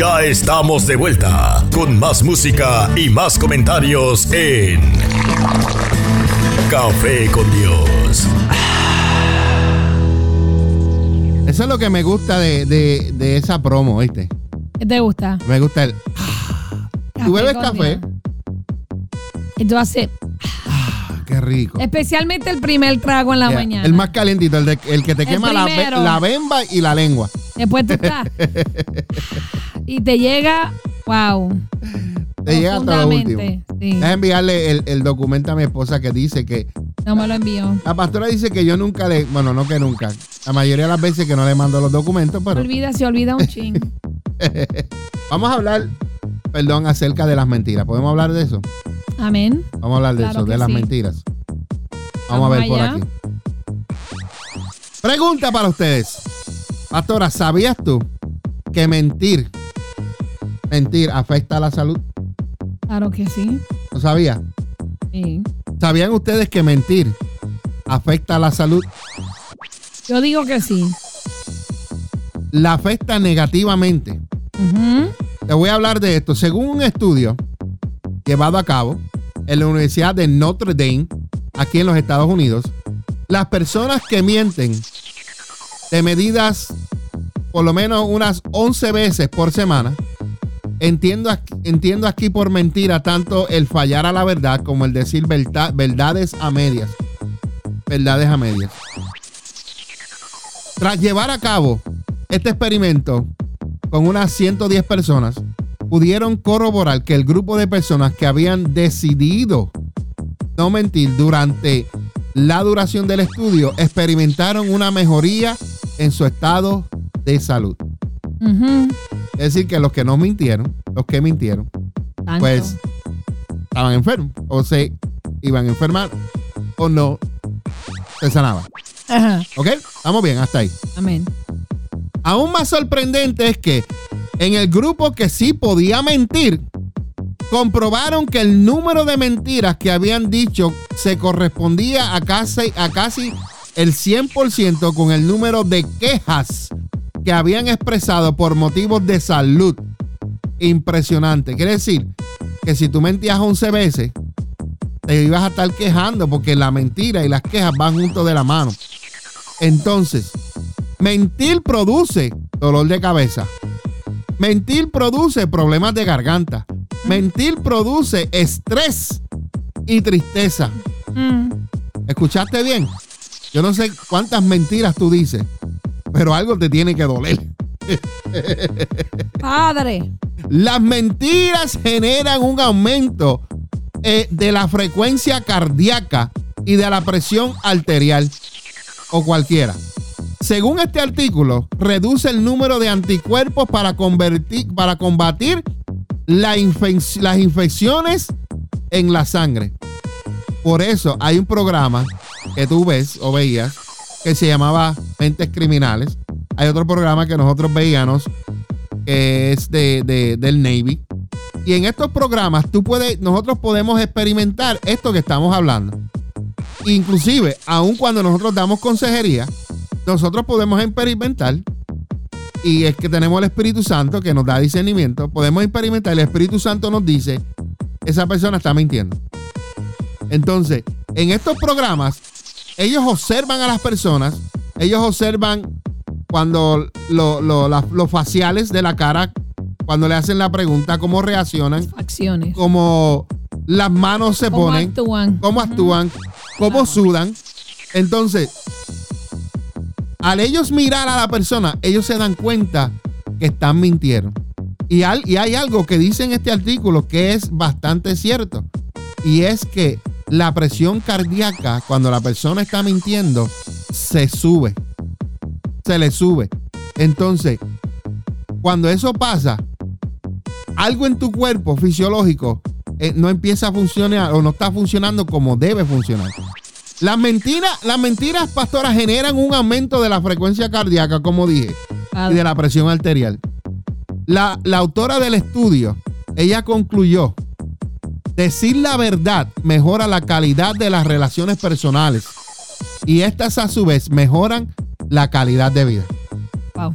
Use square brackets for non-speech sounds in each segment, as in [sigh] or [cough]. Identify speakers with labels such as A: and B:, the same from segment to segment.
A: Ya estamos de vuelta con más música y más comentarios en Café con Dios.
B: Eso es lo que me gusta de, de, de esa promo, ¿viste?
C: ¿Qué te gusta?
B: Me gusta el. ¿Tú bebes café?
C: Dios. Y tú haces,
B: Ah, qué rico.
C: especialmente el primer trago en la
B: Yeah,
C: mañana.
B: El más calentito, el, de- el que te
C: El
B: quema la, la bemba y la lengua.
C: Después tú estás. [laughs] y te llega, wow.
B: Te llega hasta lo último.
C: Sí,
B: Déjame enviarle el, el documento a mi esposa que dice que
C: no me lo envió.
B: la pastora dice que yo nunca le, bueno, no que nunca, la mayoría de las veces que no le mando los documentos, pero
C: Olvida, se olvida un ching. [laughs]
B: vamos a hablar, perdón, acerca de las mentiras. ¿Podemos hablar de eso?
C: Amén.
B: Vamos a hablar de
C: Claro
B: eso, de las
C: sí.
B: mentiras. Vamos,
C: Vamos
B: a ver por aquí. Pregunta para ustedes. Pastora, ¿sabías tú que mentir, mentir afecta a la salud?
C: Claro que sí.
B: ¿No sabía?
C: sí.
B: ¿Sabían ustedes que mentir afecta a la salud?
C: Yo digo que sí.
B: La afecta negativamente. Te voy a hablar de esto. Según un estudio llevado a cabo en la Universidad de Notre Dame, aquí en los Estados Unidos, las personas que mienten de medidas por lo menos unas 11 veces por semana, entiendo, entiendo aquí por mentira tanto el fallar a la verdad como el decir verdad- verdades a medias. Verdades a medias. Tras llevar a cabo este experimento con unas 110 personas, pudieron corroborar que el grupo de personas que habían decidido no mentir durante la duración del estudio experimentaron una mejoría en su estado de salud. Es decir, que los que no mintieron, los que mintieron,
C: Tanto.
B: pues estaban enfermos o se iban a enfermar o no se sanaban.
C: Ajá.
B: ¿Ok? Estamos bien, hasta ahí.
C: Amén.
B: Aún más sorprendente es que en el grupo que sí podía mentir, comprobaron que el número de mentiras que habían dicho se correspondía a casi, a casi el 100% con el número de quejas que habían expresado por motivos de salud. Impresionante. Quiere decir que si tú mentías 11 veces, te ibas a estar quejando porque la mentira y las quejas van juntos de la mano. Entonces, Mentir produce dolor de cabeza. Mentir produce problemas de garganta. Mentir produce estrés y tristeza.
C: Mm.
B: ¿Escuchaste bien? Yo no sé cuántas mentiras tú dices, pero algo te tiene que doler. [laughs]
C: Padre.
B: Las mentiras generan un aumento eh, de la frecuencia cardíaca y de la presión arterial o cualquiera. Según este artículo, reduce el número de anticuerpos para, convertir, para combatir la infec- las infecciones en la sangre. Por eso hay un programa que tú ves o veías que se llamaba Mentes Criminales. Hay otro programa que nosotros veíamos que es de, de- del Navy. Y en estos programas tú puedes, nosotros podemos experimentar esto que estamos hablando. Inclusive, aun cuando nosotros damos consejería, nosotros podemos experimentar y es que tenemos el Espíritu Santo que nos da discernimiento, podemos experimentar, el Espíritu Santo nos dice, esa persona está mintiendo. Entonces, en estos programas, ellos observan a las personas, ellos observan cuando lo- lo- la- los faciales de la cara, cuando le hacen la pregunta, cómo reaccionan,
C: Acciones.
B: cómo las manos se
C: ¿Cómo
B: ponen,
C: actúan?
B: cómo actúan, cómo
C: Claro.
B: sudan. Entonces, al ellos mirar a la persona, ellos se dan cuenta que están mintiendo. Y, al- y hay algo que dice en este artículo que es bastante cierto. Y es que la presión cardíaca, cuando la persona está mintiendo, se sube. Se le sube. Entonces, cuando eso pasa, algo en tu cuerpo fisiológico eh, no empieza a funcionar o no está funcionando como debe funcionar. Las mentiras, las mentiras, pastoras, generan un aumento de la frecuencia cardíaca, como dije, y de la presión arterial. La, la autora del estudio, ella concluyó, decir la verdad mejora la calidad de las relaciones personales y estas a su vez mejoran la calidad de vida.
C: Wow.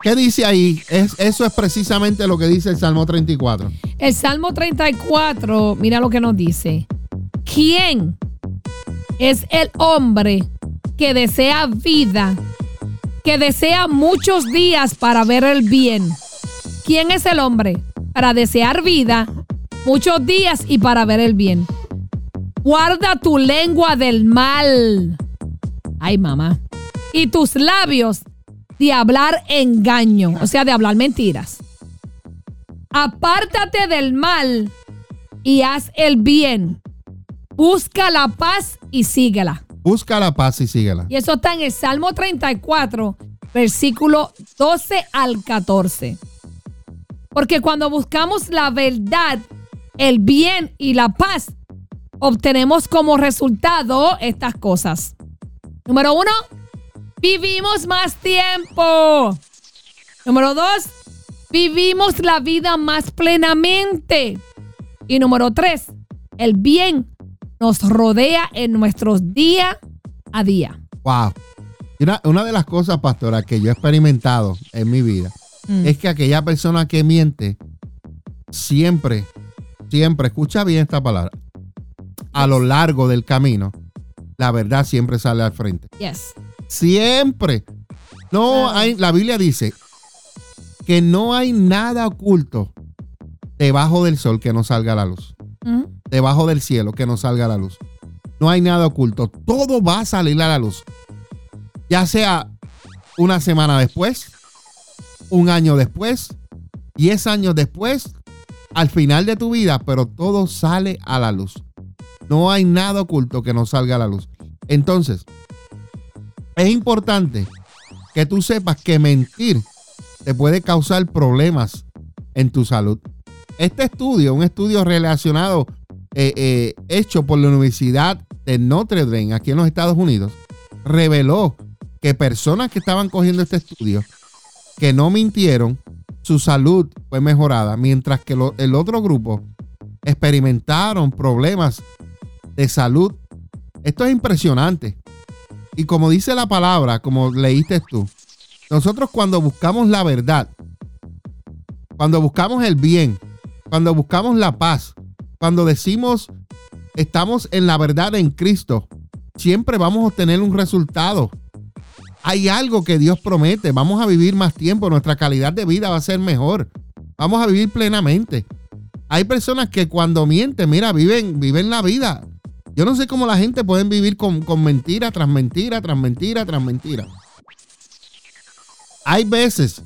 B: ¿Qué dice ahí? Es, eso es precisamente lo que dice el Salmo 34.
C: El Salmo 34, mira lo que nos dice. ¿Quién es el hombre que desea vida, que desea muchos días para ver el bien? ¿Quién es el hombre para desear vida, muchos días y para ver el bien? Guarda tu lengua del mal. Ay, mamá. Y tus labios de hablar engaño, o sea, de hablar mentiras. Apártate del mal y haz el bien. Busca la paz y síguela.
B: Busca la paz y síguela.
C: Y eso está en el Salmo 34, versículo 12 al 14. Porque cuando buscamos la verdad, el bien y la paz, obtenemos como resultado estas cosas. Número uno, vivimos más tiempo. Número dos, vivimos la vida más plenamente. Y número tres, el bien nos rodea en nuestros día a día.
B: Wow. Una, de las cosas, pastora, que yo he experimentado en mi vida mm. es que aquella persona que miente siempre, siempre, escucha bien esta palabra, a lo largo del camino, la verdad siempre sale al frente.
C: Yes.
B: Siempre. No hay, la Biblia dice que no hay nada oculto debajo del sol que no salga a la luz. Debajo del cielo que no salga a la luz. No hay nada oculto. Todo va a salir a la luz. Ya sea una semana después, un año después, diez años después, al final de tu vida, pero todo sale a la luz. No hay nada oculto que no salga a la luz. Entonces, es importante que tú sepas que mentir te puede causar problemas en tu salud. Este estudio, un estudio relacionado, eh, eh, hecho por la Universidad de Notre Dame, aquí en los Estados Unidos, reveló que personas que estaban cogiendo este estudio, que no mintieron, su salud fue mejorada, mientras que el otro grupo experimentaron problemas de salud. Esto es impresionante. Y como dice la palabra, como leíste tú, nosotros cuando buscamos la verdad, cuando buscamos el bien, cuando buscamos la paz, cuando decimos estamos en la verdad en Cristo, siempre vamos a obtener un resultado. Hay algo que Dios promete, vamos a vivir más tiempo, nuestra calidad de vida va a ser mejor, vamos a vivir plenamente. Hay personas que cuando mienten, mira, viven, viven la vida, yo no sé cómo la gente puede vivir con, mentira tras mentira, tras mentira, tras mentira. Hay veces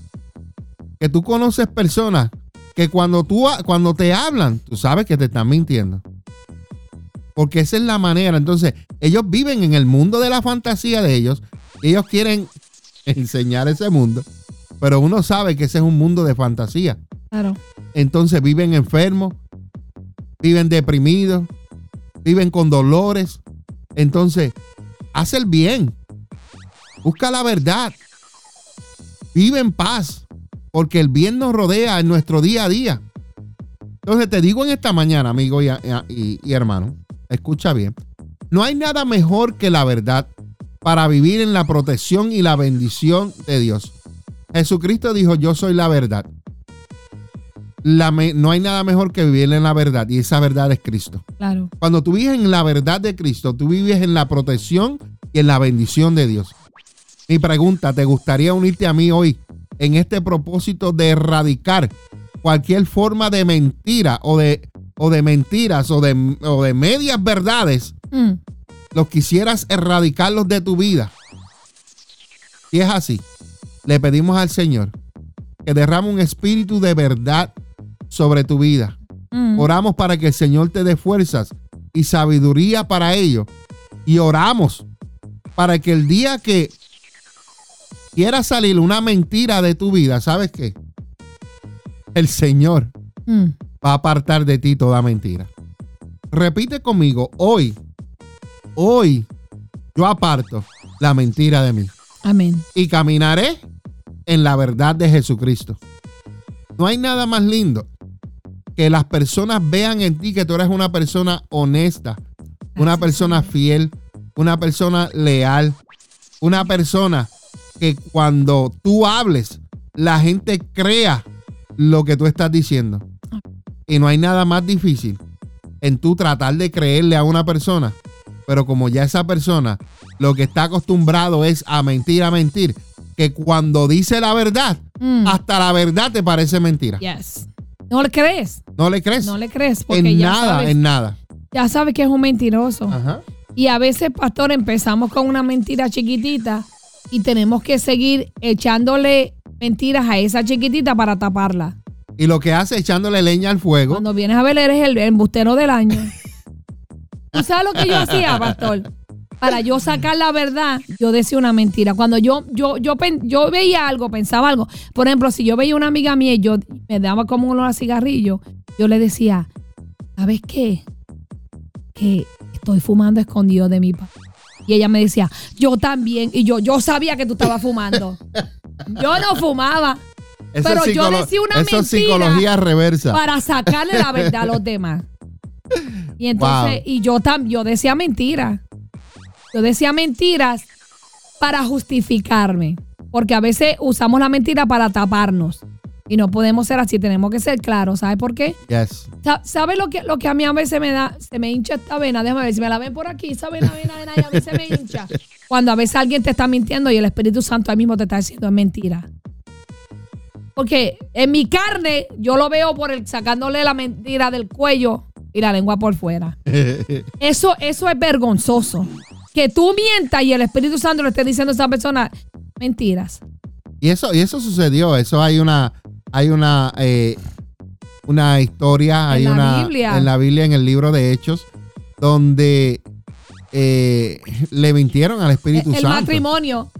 B: que tú conoces personas que cuando, tú, cuando te hablan, tú sabes que te están mintiendo. Porque esa es la manera. Entonces, ellos viven en el mundo de la fantasía de ellos. ellos quieren [laughs] enseñar ese mundo. Pero uno sabe que ese es un mundo de fantasía.
C: Claro.
B: Entonces viven enfermos, viven deprimidos, viven con dolores. Entonces, haz el bien. Busca la verdad. Vive en paz, porque el bien nos rodea en nuestro día a día. Entonces te digo en esta mañana, amigo y, y hermano, escucha bien, no hay nada mejor que la verdad para vivir en la protección y la bendición de Dios. Jesucristo dijo, yo soy la verdad no hay nada mejor que vivir en la verdad y esa verdad es Cristo.
C: Claro.
B: Cuando tú vives en la verdad de Cristo, tú vives en la protección y en la bendición de Dios. Mi pregunta, ¿te gustaría unirte a mí hoy en este propósito de erradicar cualquier forma de mentira o de, o de mentiras o de, de medias verdades? Mm. Los quisieras erradicarlos de tu vida. Si es así, le pedimos al Señor que derrame un espíritu de verdad sobre tu vida. Mm. Oramos para que el Señor te dé fuerzas y sabiduría para ello. Y oramos para que el día que quiera salir una mentira de tu vida, ¿sabes qué? El Señor mm. Va a apartar de ti toda mentira. Repite conmigo, hoy, hoy yo aparto la mentira de mí.
C: Amén.
B: Y caminaré en la verdad de Jesucristo. No hay nada más lindo que las personas vean en ti que tú eres una persona honesta, una persona fiel, una persona leal, una persona que cuando tú hables la gente crea lo que tú estás diciendo. Y no hay nada más difícil en tú tratar de creerle a una persona, pero como ya esa persona lo que está acostumbrado es a mentir, a mentir, que cuando dice la verdad,
C: Mm.
B: hasta la verdad te parece mentira.
C: Yes. ¿No le crees?
B: ¿No le crees?
C: No le crees porque
B: en
C: ya
B: nada,
C: sabes,
B: en nada.
C: ya sabes que es un mentiroso.
B: Ajá.
C: Y a veces, pastor, empezamos con una mentira chiquitita y tenemos que seguir echándole mentiras a esa chiquitita para taparla.
B: Y lo que hace echándole leña al fuego.
C: Cuando vienes a ver, eres el embustero del año. ¿Tú sabes lo que yo hacía, [laughs] pastor? Para yo sacar la verdad, yo decía una mentira. Cuando yo, yo, yo, pen- yo veía algo, pensaba algo. Por ejemplo, si yo veía una amiga mía y yo me daba como un olor a cigarrillo, yo le decía, ¿sabes qué? Que estoy fumando escondido de mi papá. Y ella me decía, yo también. Y yo, yo sabía que tú estabas fumando. Yo no fumaba
B: Eso
C: pero yo decía una
B: eso es
C: mentira
B: psicología reversa.
C: para sacarle la verdad a los [laughs] demás. Y entonces,
B: Wow.
C: y yo también, yo decía mentiras. Yo decía mentiras para justificarme. Porque a veces usamos la mentira para taparnos. Y no podemos ser así, tenemos que ser claros. ¿Sabes por qué?
B: Yes.
C: Sa- ¿Sabes lo que, lo que a mí a veces me da? Se me hincha esta vena. Déjame ver si me la ven por aquí. Esa vena, vena, vena, y a veces me hincha. [laughs] Cuando a veces alguien te está mintiendo y el Espíritu Santo ahí mismo te está diciendo es mentira. Porque en mi carne yo lo veo por el sacándole la mentira del cuello y la lengua por fuera. [laughs] Eso, eso es vergonzoso. Que tú mientas y el Espíritu Santo le esté diciendo a esa persona mentiras.
B: Y eso, y eso sucedió. Eso hay una, hay una, eh, una historia,
C: En
B: hay
C: la
B: una
C: Biblia.
B: en la Biblia, en el libro de Hechos, donde eh, le mintieron al Espíritu
C: El
B: Santo.
C: matrimonio.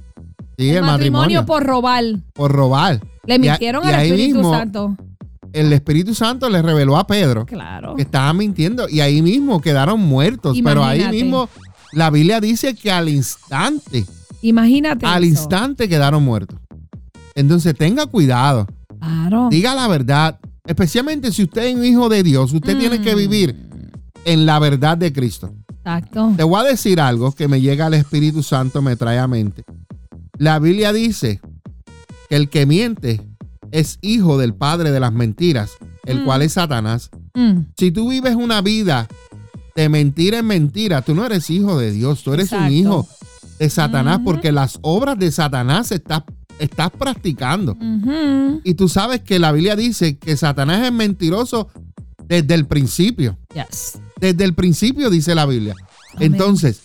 B: Sí,
C: el,
B: el,
C: matrimonio,
B: matrimonio,
C: por robar.
B: por robar.
C: Le
B: Y a-
C: mintieron
B: y
C: al
B: ahí
C: Espíritu
B: mismo,
C: Santo.
B: El Espíritu Santo le reveló a Pedro
C: Claro.
B: que estaba mintiendo y ahí mismo quedaron muertos. Pero ahí
C: Imagínate.
B: mismo la Biblia dice que al instante,
C: Imagínate.
B: al
C: eso.
B: instante quedaron muertos. Entonces tenga cuidado.
C: Claro.
B: Diga la verdad. Especialmente si usted es un hijo de Dios, usted tiene que
C: Mm.
B: vivir en la verdad de Cristo.
C: Exacto.
B: Te voy a decir algo que me llega al Espíritu Santo, me trae a mente. La Biblia dice que el que miente es hijo del padre de las mentiras, el
C: Mm.
B: cual es Satanás.
C: Mm,
B: Si tú vives una vida de mentira en mentira, tú no eres hijo de Dios, tú eres
C: Exacto.
B: un hijo de Satanás porque las obras de Satanás estás, estás practicando. Y tú sabes que la Biblia dice que Satanás es mentiroso desde el principio.
C: Yes.
B: Desde el principio dice la Biblia.
C: Amén.
B: Entonces,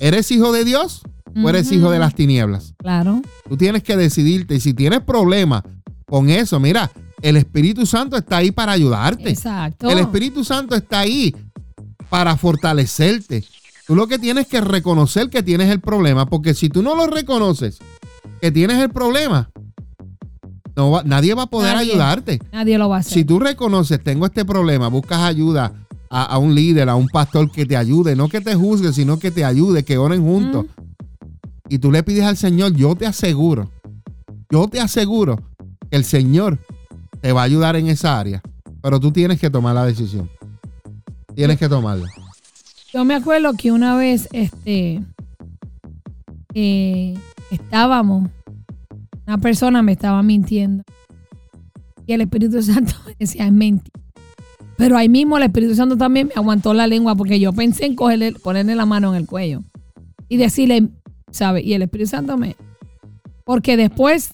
B: ¿eres hijo de Dios o eres
C: Ujú.
B: hijo de las tinieblas?
C: Claro.
B: Tú tienes que decidirte. Y si tienes problemas con eso, mira, el Espíritu Santo está ahí para ayudarte.
C: Exacto.
B: El Espíritu Santo está ahí para fortalecerte. Tú lo que tienes que reconocer que tienes el problema, porque si tú no lo reconoces, que tienes el problema, no va- nadie va a poder
C: Nadie.
B: ayudarte.
C: Nadie lo va a hacer.
B: Si tú reconoces, tengo este problema, buscas ayuda a, a un líder, a un pastor que te ayude, no que te juzgue, sino que te ayude, que oren juntos. Y tú le pides al Señor, yo te aseguro, yo te aseguro que el Señor te va a ayudar en esa área. Pero tú tienes que tomar la decisión. Tienes que tomarla.
C: Yo me acuerdo que una vez, este, estábamos, una persona me estaba mintiendo. Y el Espíritu Santo [laughs] decía, es mentira. Pero ahí mismo el Espíritu Santo también me aguantó la lengua porque yo pensé en cogerle, ponerle la mano en el cuello y decirle, ¿sabe? Y el Espíritu Santo me... Porque después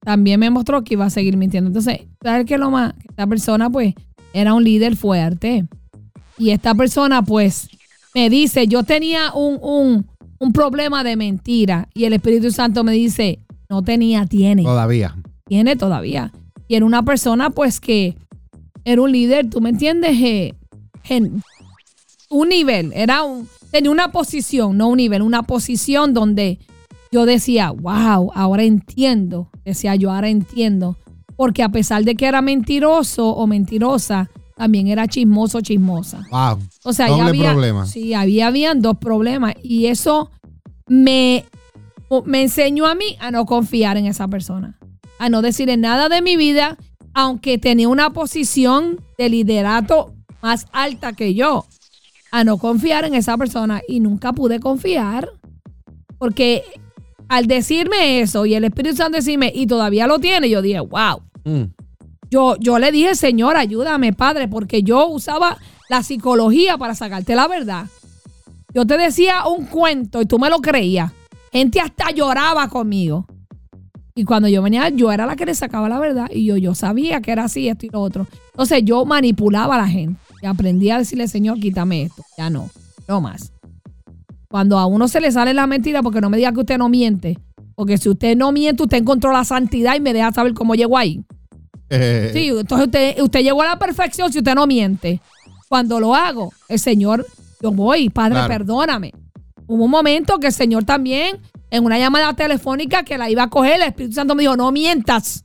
C: también me mostró que iba a seguir mintiendo. Entonces, ¿sabes qué es lo más? Esta persona pues era un líder fuerte. Y esta persona pues me dice, yo tenía un, un, un problema de mentira. Y el Espíritu Santo me dice, no tenía, tiene
B: Todavía.
C: tiene todavía. Y era una persona, pues, que era un líder, ¿tú me entiendes? Eh, en un nivel, era un, tenía una posición, no un nivel, una posición donde yo decía, wow, ahora entiendo. Decía yo, ahora entiendo. Porque a pesar de que era mentiroso o mentirosa, también era chismoso, chismosa.
B: Wow.
C: O sea,
B: Doble
C: había,
B: problema.
C: Sí, había, habían dos problemas. Y eso me, me enseñó a mí a no confiar en esa persona. A no decirle nada de mi vida, aunque tenía una posición de liderato más alta que yo. A no confiar en esa persona. Y nunca pude confiar. Porque al decirme eso y el Espíritu Santo decirme, y todavía lo tiene, yo dije, wow.
B: Mm.
C: Yo, yo le dije, Señor, ayúdame, Padre, porque yo usaba la psicología para sacarte la verdad. Yo te decía un cuento y tú me lo creías. Gente hasta lloraba conmigo. Y cuando yo venía, yo era la que le sacaba la verdad. Y yo, yo sabía que era así, esto y lo otro. Entonces yo manipulaba a la gente. Y aprendí a decirle, Señor, quítame esto. Ya no, no más. Cuando a uno se le sale la mentira, porque no me diga que usted no miente. Porque si usted no miente, usted encontró la santidad y me deja saber cómo llegó ahí.
B: Eh, [laughs]
C: Sí, entonces usted, usted llegó a la perfección si usted no miente. Cuando lo hago, el Señor, yo voy, Padre,
B: Claro.
C: perdóname. Hubo un momento que el Señor también, en una llamada telefónica que la iba a coger, el Espíritu Santo me dijo, no mientas.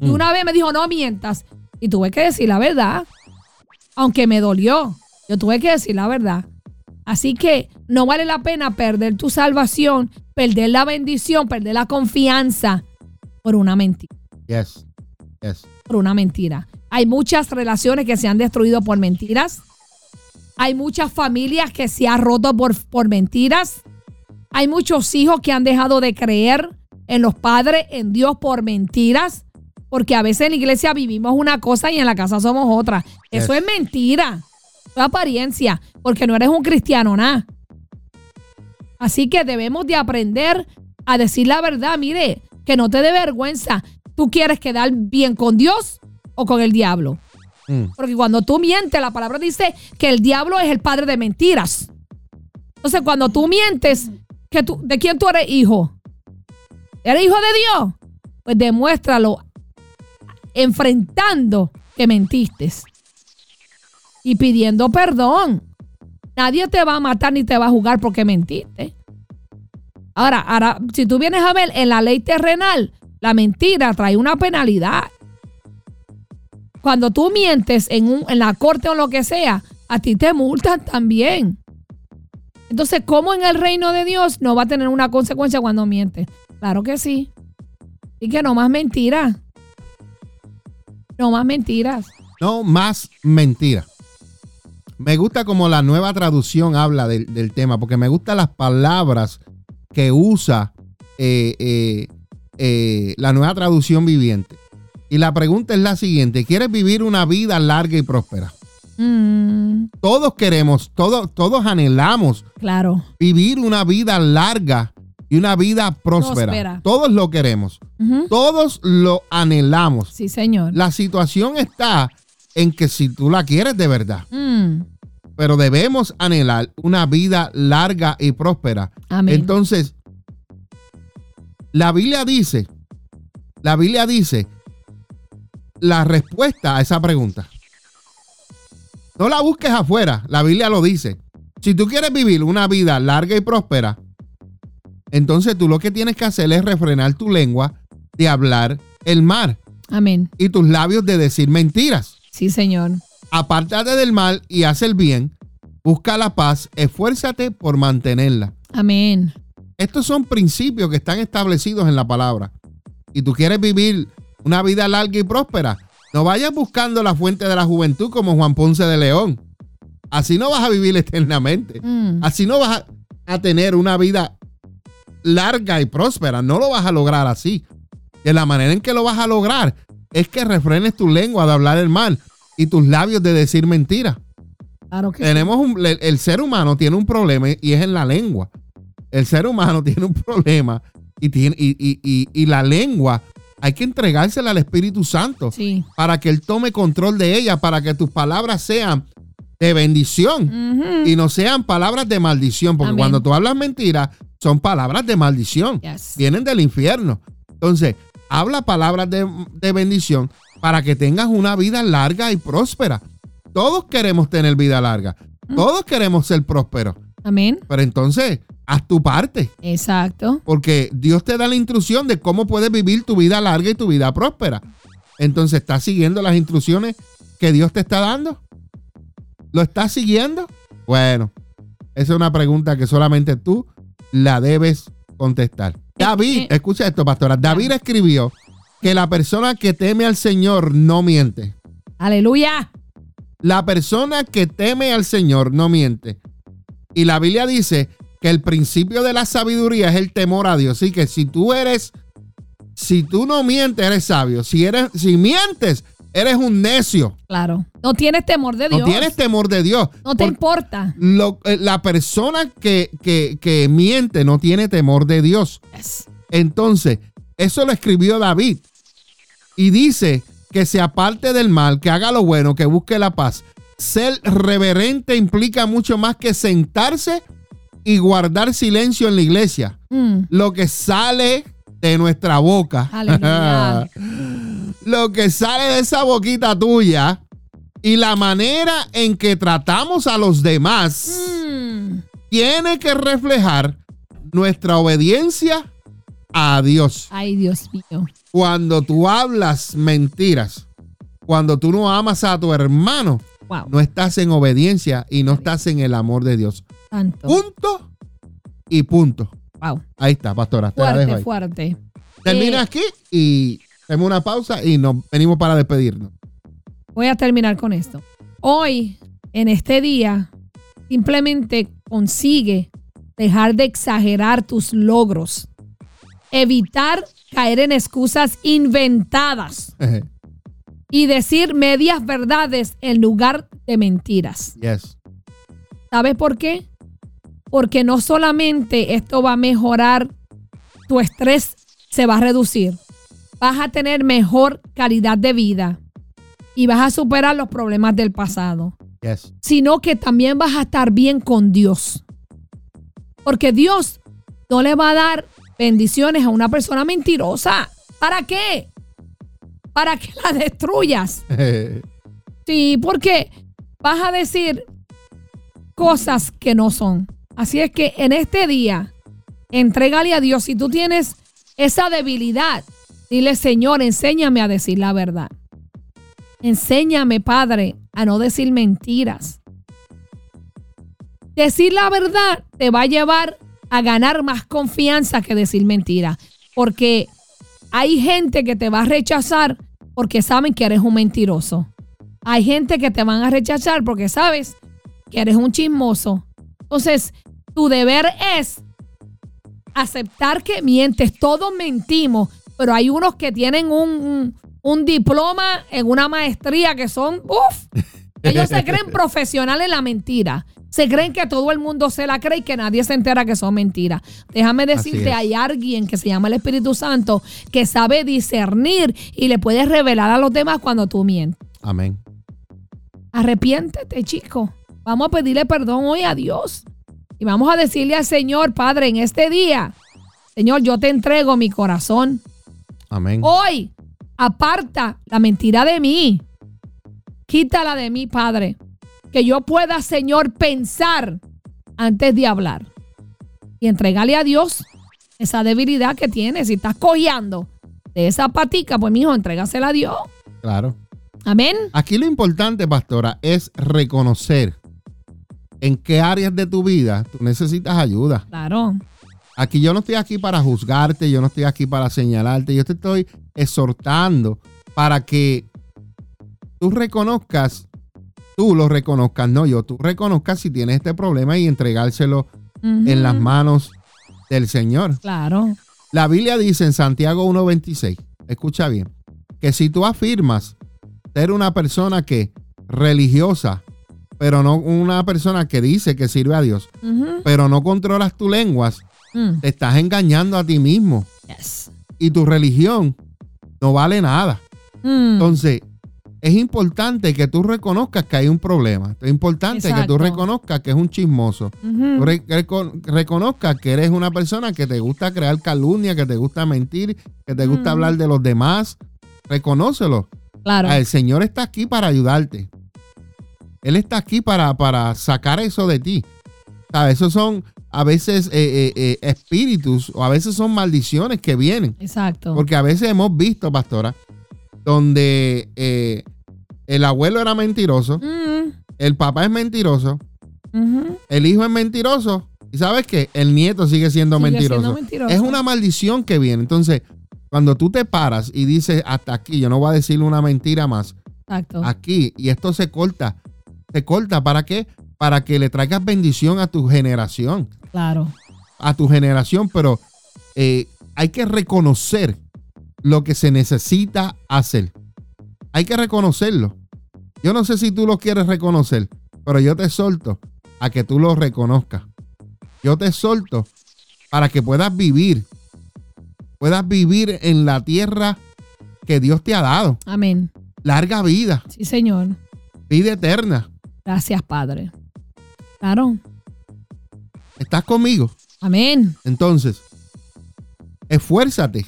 C: Y
B: Mm.
C: una vez me dijo, no mientas. Y tuve que decir la verdad. Aunque me dolió, yo tuve que decir la verdad. Así que no vale la pena perder tu salvación, perder la bendición, perder la confianza por una mentira
B: yes. Yes.
C: por una mentira. Hay muchas relaciones que se han destruido por mentiras. Hay muchas familias que se han roto por, por mentiras. Hay muchos hijos que han dejado de creer en los padres, en Dios por mentiras. Porque a veces en la iglesia vivimos una cosa y en la casa somos otra. Eso es mentira. Es apariencia. Porque no eres un cristiano, nada. Así que debemos de aprender a decir la verdad. Mire, que no te dé vergüenza. ¿Tú quieres quedar bien con Dios o con el diablo?
B: Mm.
C: Porque cuando tú mientes, la palabra dice que el diablo es el padre de mentiras. Entonces, cuando tú mientes, que tú, ¿de quién tú eres hijo? ¿Eres hijo de Dios? Pues demuéstralo enfrentando que mentiste y pidiendo perdón. Nadie te va a matar ni te va a jugar porque mentiste. Ahora, ahora, si tú vienes a ver en la ley terrenal, la mentira trae una penalidad. Cuando tú mientes en, un, en la corte o lo que sea, a ti te multan también. Entonces, ¿cómo en el reino de Dios no va a tener una consecuencia cuando mientes? Claro que sí. Y que no más mentiras. No más mentiras.
B: No más mentira. Me gusta como la nueva traducción habla del, del tema, porque me gustan las palabras que usa eh, eh, eh, la nueva traducción viviente. Y la pregunta es la siguiente: ¿Quieres vivir una vida larga y próspera?
C: Mm,
B: Todos queremos, todos, todos anhelamos
C: claro.
B: vivir una vida larga y una vida próspera.
C: Próspera.
B: Todos lo queremos. Todos lo anhelamos.
C: Sí, señor.
B: La situación está en que si tú la quieres de verdad,
C: Mm,
B: pero debemos anhelar una vida larga y próspera.
C: amén.
B: Entonces, la Biblia dice, la Biblia dice la respuesta a esa pregunta. No la busques afuera, la Biblia lo dice. Si tú quieres vivir una vida larga y próspera, entonces tú lo que tienes que hacer es refrenar tu lengua de hablar el mal
C: amén.
B: y tus labios de decir mentiras.
C: Sí, señor.
B: Apártate del mal y haz el bien. Busca la paz, esfuérzate por mantenerla.
C: Amén.
B: Estos son principios que están establecidos en la palabra. Y tú quieres vivir una vida larga y próspera. No vayas buscando la fuente de la juventud como Juan Ponce de León. Así no vas a vivir [laughs] eternamente.
C: Mm,
B: Así no vas a, a tener una vida larga y próspera. No lo vas a lograr así. De la manera en que lo vas a lograr es que refrenes tu lengua de hablar el mal y tus labios de decir mentiras.
C: claro que.
B: Tenemos un, el, el ser humano tiene un problema y es en la lengua. El ser humano [laughs] tiene un problema y, tiene, y, y- y- y la lengua hay que entregársela al Espíritu Santo
C: Sí.
B: para que Él tome control de ella, para que tus palabras sean de bendición y no sean palabras de maldición, porque
C: Amén.
B: cuando tú hablas mentiras son palabras de maldición,
C: Yes.
B: vienen del infierno. Entonces, habla palabras de, de bendición para que tengas una vida larga y próspera. Todos queremos tener vida larga, todos queremos ser prósperos,
C: Amén.
B: pero entonces haz tu parte,
C: Exacto.
B: porque Dios te da la instrucción de cómo puedes vivir tu vida larga y tu vida próspera. Entonces, ¿estás siguiendo las instrucciones que Dios te está dando? ¿Lo estás siguiendo? Bueno, esa es una pregunta que solamente tú la debes contestar. David, escucha esto, pastora. David escribió que la persona que teme al Señor no miente.
C: Aleluya.
B: La persona que teme al Señor no miente. Y la Biblia dice que que el principio de la sabiduría es el temor a Dios. Así que si tú eres, si tú no mientes, eres sabio. Si eres, si mientes, eres un necio.
C: Claro. No tienes temor de Dios.
B: No tienes temor de Dios.
C: No te
B: Por-
C: importa.
B: lo- eh, la persona que, que- que miente no tiene temor de Dios.
C: Yes.
B: Entonces, eso lo escribió David. Y dice que se aparte del mal, que haga lo bueno, que busque la paz. Ser reverente implica mucho más que sentarse y guardar silencio en la iglesia.
C: Mm,
B: Lo que sale de nuestra boca,
C: Aleluya. [laughs]
B: lo que sale de esa boquita tuya y la manera en que tratamos a los demás
C: mm,
B: tiene que reflejar nuestra obediencia a Dios.
C: Ay, Dios mío.
B: Cuando tú hablas mentiras, cuando tú no amas a tu hermano,
C: Wow.
B: no estás en obediencia y no estás en el amor de Dios.
C: Tanto.
B: Punto y punto.
C: Wow.
B: Ahí está, pastora. Te la dejo ahí.
C: fuerte.
B: Termina
C: Eh,
B: aquí y hacemos una pausa y nos venimos para despedirnos.
C: Voy a terminar con esto. Hoy, en este día, simplemente consigue dejar de exagerar tus logros. Evitar caer en excusas inventadas y decir medias verdades en lugar de mentiras.
B: yes.
C: ¿Sabes por qué? Porque no solamente esto va a mejorar tu estrés, se va a reducir. Vas a tener mejor calidad de vida y vas a superar los problemas del pasado,
B: Yes.
C: sino que también vas a estar bien con Dios. Porque Dios no le va a dar bendiciones a una persona mentirosa. ¿Para qué? Para que la destruyas. [laughs] Sí, porque vas a decir cosas que no son. Así es que en este día, entrégale a Dios. Si tú tienes esa debilidad, dile, Señor, enséñame a decir la verdad. Enséñame, Padre, a no decir mentiras. Decir la verdad te va a llevar a ganar más confianza que decir mentiras. Porque hay gente que te va a rechazar porque saben que eres un mentiroso. Hay gente que te van a rechazar porque sabes que eres un chismoso. Entonces, tu deber es aceptar que mientes. Todos mentimos, pero hay unos que tienen un, un- un diploma en una maestría que son, uff, ellos se creen [laughs] profesionales en la mentira. Se creen que todo el mundo se la cree y que nadie se entera que son mentiras. Déjame decirte, hay alguien que se llama el Espíritu Santo que sabe discernir y le puede revelar a los demás cuando tú mientes.
B: Amén.
C: Arrepiéntete, chico. Vamos a pedirle perdón hoy a Dios. Y vamos a decirle al Señor, Padre, en este día, Señor, yo te entrego mi corazón.
B: Amén.
C: Hoy, aparta la mentira de mí. Quítala de mí, Padre. Que yo pueda, Señor, pensar antes de hablar. Y entregarle a Dios esa debilidad que tienes. Si estás cojeando de esa patica, pues, mijo, entrégasela a Dios.
B: Claro.
C: Amén.
B: Aquí lo importante, pastora, es reconocer en qué áreas de tu vida tú necesitas ayuda.
C: Claro.
B: Aquí yo no estoy aquí para juzgarte, yo no estoy aquí para señalarte, yo te estoy exhortando para que tú reconozcas, tú lo reconozcas, no yo, tú reconozcas si tienes este problema y entregárselo en las manos del Señor.
C: Claro.
B: La Biblia dice en Santiago 1.26, escucha bien, que si tú afirmas ser una persona que religiosa, pero no una persona que dice que sirve a Dios, pero no controlas tus lenguas,
C: Mm.
B: te estás engañando a ti mismo
C: Yes.
B: y tu religión no vale nada.
C: Mm.
B: Entonces, es importante que tú reconozcas que hay un problema. Es importante que tú reconozcas que es un chismoso. Re- reco- reconozcas que eres una persona que te gusta crear calumnia, que te gusta mentir, que te gusta
C: Mm.
B: hablar de los demás. Reconócelo.
C: Claro.
B: El Señor está aquí para ayudarte. Él está aquí para, para sacar eso de ti. ¿Sabes? Esos son a veces eh, eh, eh, espíritus o a veces son maldiciones que vienen.
C: Exacto.
B: Porque a veces hemos visto, pastora, donde el abuelo era mentiroso,
C: Mm.
B: el papá es mentiroso, el hijo es mentiroso. ¿Y sabes qué? El nieto sigue siendo,
C: Sigue
B: mentiroso.
C: siendo mentiroso.
B: Es una maldición que viene. Entonces, cuando tú te paras y dices, hasta aquí, yo no voy a decir una mentira más,
C: Exacto.
B: aquí, y esto se corta, se corta, ¿para qué? para que le traigas bendición a tu generación,
C: Claro.
B: a tu generación, pero eh, hay que reconocer lo que se necesita hacer. Hay que reconocerlo. Yo no sé si tú lo quieres reconocer, pero yo te exhorto a que tú lo reconozcas. Yo te exhorto para que puedas vivir, puedas vivir en la tierra que Dios te ha dado.
C: Amén.
B: Larga vida,
C: Sí, Señor.
B: vida eterna.
C: Gracias, Padre. Claro.
B: ¿Estás conmigo?
C: Amén.
B: Entonces, esfuérzate.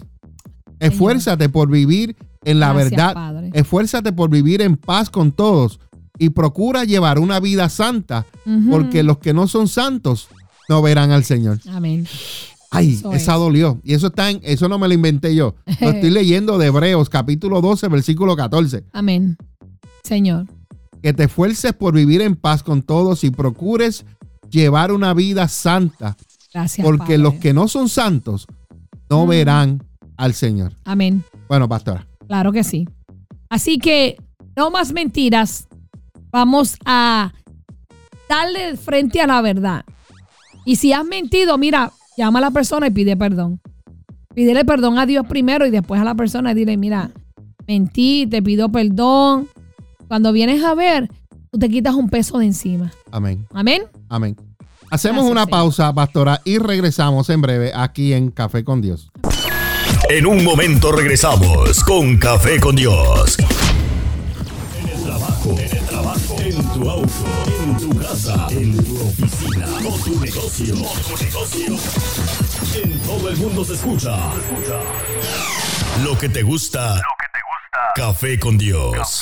B: Esfuérzate por vivir en la
C: Gracias,
B: verdad.
C: Padre.
B: Esfuérzate por vivir en paz con todos y procura llevar una vida santa, porque los que no son santos no verán al Señor.
C: Amén.
B: Ay,
C: Eso
B: esa
C: es.
B: dolió. Y eso está en, eso no me lo inventé yo. Lo estoy [laughs] leyendo de Hebreos, capítulo 12, versículo 14.
C: Amén. Señor.
B: Que te esfuerces por vivir en paz con todos y procures llevar una vida santa,
C: Gracias.
B: porque
C: Padre.
B: los que no son santos no
C: Mm.
B: verán al Señor.
C: Amén.
B: Bueno, pastora.
C: Claro que sí. Así que no más mentiras. Vamos a darle frente a la verdad. Y si has mentido, mira, llama a la persona y pide perdón. Pídele perdón a Dios primero y después a la persona y dile, mira, mentí, te pido perdón. Cuando vienes a ver, tú te quitas un peso de encima.
B: Amén.
C: Amén.
B: Amén. Hacemos
C: Gracias,
B: una
C: Señor.
B: pausa, pastora, y regresamos en breve aquí en Café con Dios.
A: En un momento regresamos con Café con Dios. En el trabajo, en el trabajo, en tu auto, en tu casa, en tu oficina, o tu negocio, o tu negocio. En todo el mundo se escucha. Lo que te gusta. Lo que te gusta. Café con Dios.